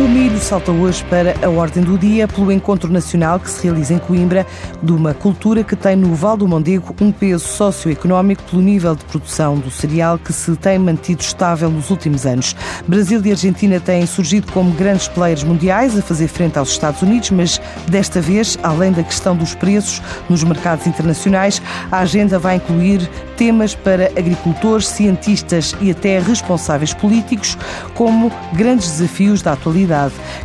O milho salta hoje para a ordem do dia pelo encontro nacional que se realiza em Coimbra de uma cultura que tem no Val do Mondego um peso socioeconómico pelo nível de produção do cereal que se tem mantido estável nos últimos anos. Brasil e Argentina têm surgido como grandes players mundiais a fazer frente aos Estados Unidos, mas desta vez, além da questão dos preços nos mercados internacionais, a agenda vai incluir temas para agricultores, cientistas e até responsáveis políticos, como grandes desafios da atualidade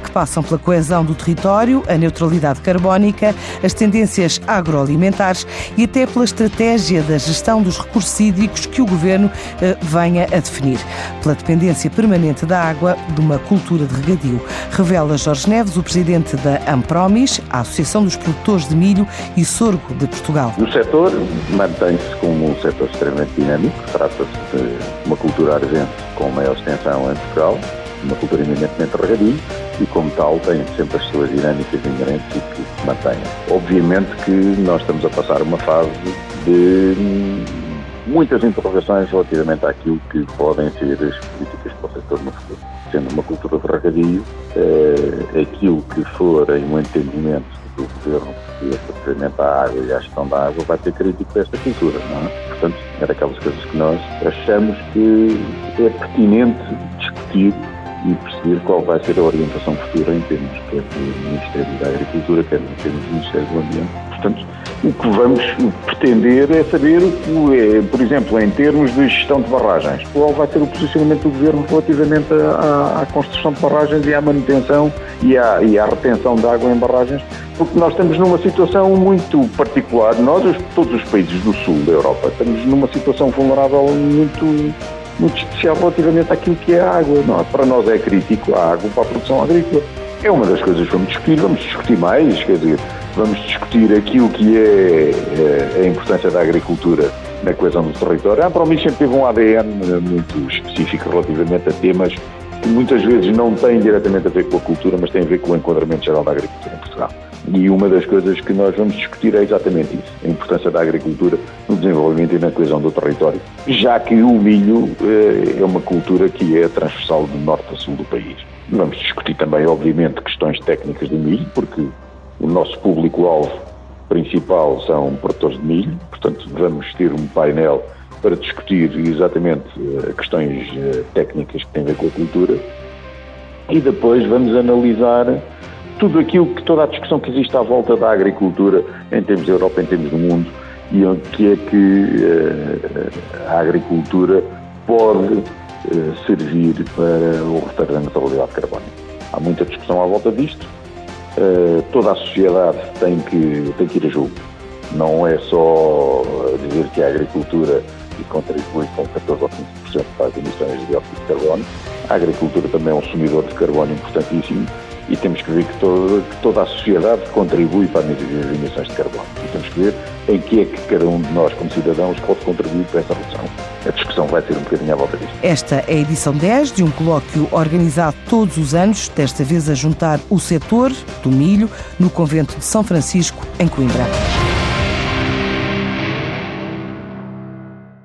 que passam pela coesão do território, a neutralidade carbónica, as tendências agroalimentares e até pela estratégia da gestão dos recursos hídricos que o governo eh, venha a definir. Pela dependência permanente da água de uma cultura de regadio. Revela Jorge Neves, o presidente da Ampromis, a Associação dos Produtores de Milho e Sorgo de Portugal. O setor mantém-se como um setor extremamente dinâmico. Trata-se de uma cultura argente com maior extensão em Portugal uma cultura eminentemente regadio e, como tal, tem sempre as suas dinâmicas inerentes e que se mantenham. Obviamente que nós estamos a passar uma fase de muitas interrogações relativamente àquilo que podem ser as políticas para o setor no futuro. Sendo uma cultura de regadio, eh, aquilo que for em um entendimento do governo relativamente à água e à gestão da água vai ser crítico para esta cultura, não é? Portanto, é daquelas coisas que nós achamos que é pertinente discutir e perceber qual vai ser a orientação futura em termos quer do Ministério da Agricultura, quer em termos do Ministério do Ambiente. Portanto, o que vamos pretender é saber, é, por exemplo, em termos de gestão de barragens, qual vai ser o posicionamento do Governo relativamente à, à construção de barragens e à manutenção e à, e à retenção de água em barragens, porque nós estamos numa situação muito particular. Nós, todos os países do sul da Europa, estamos numa situação vulnerável muito especial relativamente àquilo que é a água. Não, para nós é crítico a água para a produção agrícola. É uma das coisas que vamos discutir, vamos discutir mais, quer dizer, vamos discutir aquilo que é, é a importância da agricultura na coesão do território. A Promis sempre teve um ADN muito específico relativamente a temas que muitas vezes não têm diretamente a ver com a cultura, mas têm a ver com o enquadramento geral da agricultura em Portugal. E uma das coisas que nós vamos discutir é exatamente isso, a importância da agricultura no desenvolvimento e na coesão do território, já que o milho eh, é uma cultura que é transversal do norte a sul do país. Vamos discutir também, obviamente, questões técnicas do milho, porque o nosso público-alvo principal são produtores de milho, portanto vamos ter um painel para discutir exatamente eh, questões eh, técnicas que têm a ver com a cultura. E depois vamos analisar tudo aquilo que toda a discussão que existe à volta da agricultura em termos da Europa, em termos do mundo e o que é que uh, a agricultura pode uh, servir para o retorno da neutralidade carbónica. Há muita discussão à volta disto. Uh, toda a sociedade tem que, tem que ir a jogo. Não é só dizer que a agricultura contribui com 14 ou 15% para as emissões de dióxido de carbono. A agricultura também é um consumidor de carbono importantíssimo e temos que ver que, todo, que toda a sociedade contribui para as emissões de carbono. E temos que ver em que é que cada um de nós, como cidadãos, pode contribuir para essa redução. A discussão vai ser um bocadinho à volta disto. Esta é a edição 10 de um colóquio organizado todos os anos, desta vez a juntar o setor do milho no convento de São Francisco, em Coimbra.